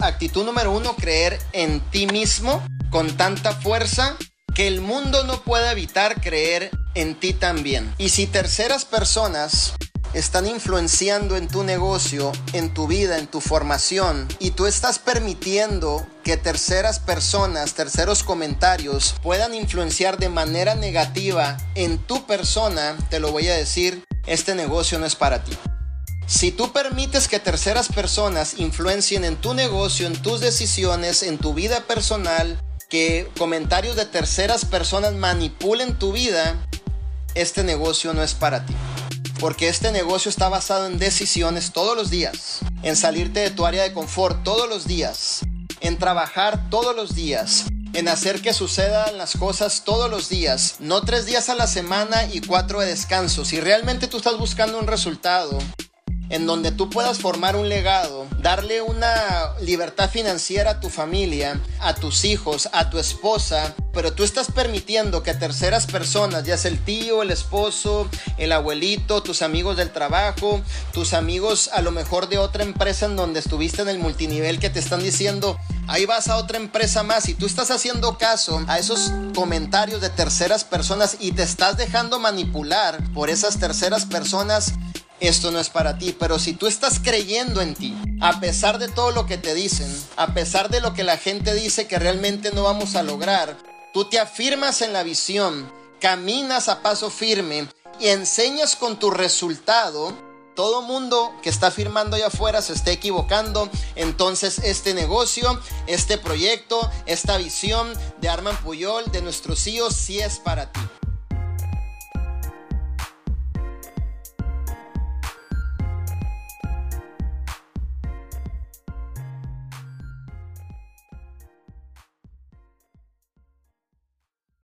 actitud número uno, creer en ti mismo con tanta fuerza que el mundo no puede evitar creer en ti también. Y si terceras personas están influenciando en tu negocio, en tu vida, en tu formación, y tú estás permitiendo que terceras personas, terceros comentarios puedan influenciar de manera negativa en tu persona, te lo voy a decir, este negocio no es para ti. Si tú permites que terceras personas influencien en tu negocio, en tus decisiones, en tu vida personal, que comentarios de terceras personas manipulen tu vida, este negocio no es para ti. Porque este negocio está basado en decisiones todos los días, en salirte de tu área de confort todos los días, en trabajar todos los días, en hacer que sucedan las cosas todos los días, no tres días a la semana y cuatro de descanso. Si realmente tú estás buscando un resultado, en donde tú puedas formar un legado, darle una libertad financiera a tu familia, a tus hijos, a tu esposa, pero tú estás permitiendo que terceras personas, ya sea el tío, el esposo, el abuelito, tus amigos del trabajo, tus amigos a lo mejor de otra empresa en donde estuviste en el multinivel que te están diciendo, ahí vas a otra empresa más y tú estás haciendo caso a esos comentarios de terceras personas y te estás dejando manipular por esas terceras personas, esto no es para ti. Pero si tú estás creyendo en ti, a pesar de todo lo que te dicen, a pesar de lo que la gente dice que realmente no vamos a lograr, tú te afirmas en la visión, caminas a paso firme y enseñas con tu resultado, todo mundo que está firmando allá afuera se está equivocando. Entonces este negocio, este proyecto, esta visión de Arman Puyol, de nuestros hijos, sí es para ti.